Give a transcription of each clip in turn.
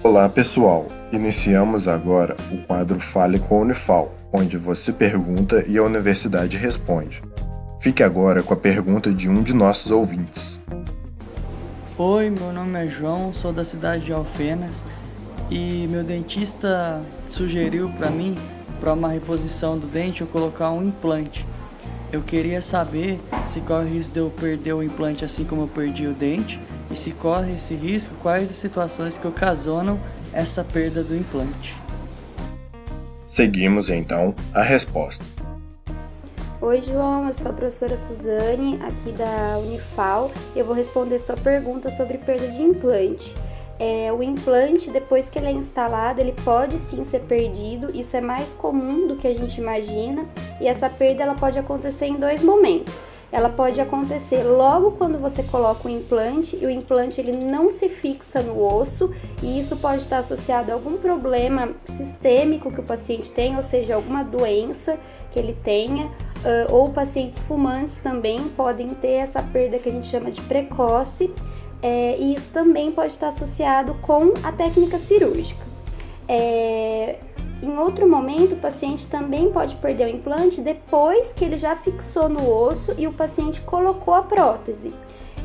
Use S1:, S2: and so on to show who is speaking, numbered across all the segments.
S1: Olá pessoal, iniciamos agora o quadro Fale com a Unifal, onde você pergunta e a universidade responde. Fique agora com a pergunta de um de nossos ouvintes.
S2: Oi, meu nome é João, sou da cidade de Alfenas e meu dentista sugeriu para mim, para uma reposição do dente, eu colocar um implante. Eu queria saber se corre o risco de eu perder o implante assim como eu perdi o dente e se corre esse risco, quais as situações que ocasionam essa perda do implante.
S1: Seguimos então a resposta.
S3: Oi, João, eu sou a professora Suzane, aqui da Unifal, e eu vou responder sua pergunta sobre perda de implante. É, o implante, depois que ele é instalado, ele pode sim ser perdido. Isso é mais comum do que a gente imagina. E essa perda ela pode acontecer em dois momentos. Ela pode acontecer logo quando você coloca o implante e o implante ele não se fixa no osso e isso pode estar associado a algum problema sistêmico que o paciente tem, ou seja, alguma doença que ele tenha, ou pacientes fumantes também podem ter essa perda que a gente chama de precoce é, e isso também pode estar associado com a técnica cirúrgica. É, em outro momento, o paciente também pode perder o implante depois que ele já fixou no osso e o paciente colocou a prótese.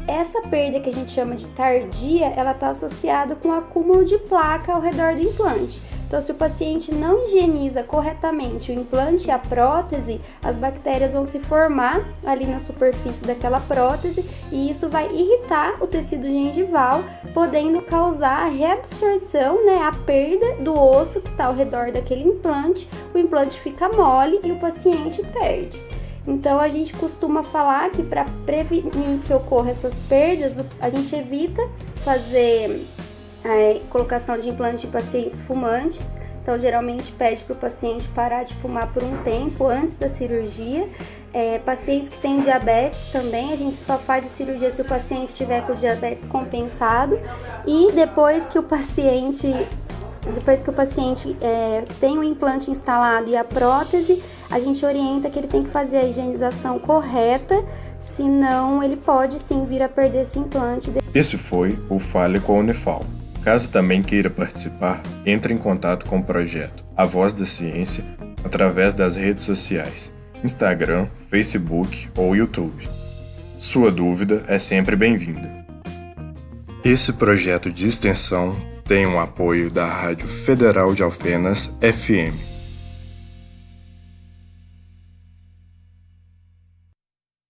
S3: Essa perda que a gente chama de tardia, ela está associada com acúmulo de placa ao redor do implante. Então, se o paciente não higieniza corretamente o implante e a prótese, as bactérias vão se formar ali na superfície daquela prótese e isso vai irritar o tecido gengival, podendo causar a reabsorção, né, a perda do osso que está ao redor daquele implante. O implante fica mole e o paciente perde. Então a gente costuma falar que para prevenir que ocorra essas perdas, a gente evita fazer é, colocação de implante em pacientes fumantes. Então, geralmente pede para o paciente parar de fumar por um tempo antes da cirurgia. É, pacientes que têm diabetes também, a gente só faz a cirurgia se o paciente tiver com diabetes compensado. E depois que o paciente depois que o paciente é, tem o implante instalado e a prótese, a gente orienta que ele tem que fazer a higienização correta, senão ele pode sim vir a perder esse implante.
S1: Esse foi o Fale com a Unifal. Caso também queira participar, entre em contato com o projeto A Voz da Ciência através das redes sociais, Instagram, Facebook ou YouTube. Sua dúvida é sempre bem-vinda. Esse projeto de extensão tem o apoio da Rádio Federal de Alfenas FM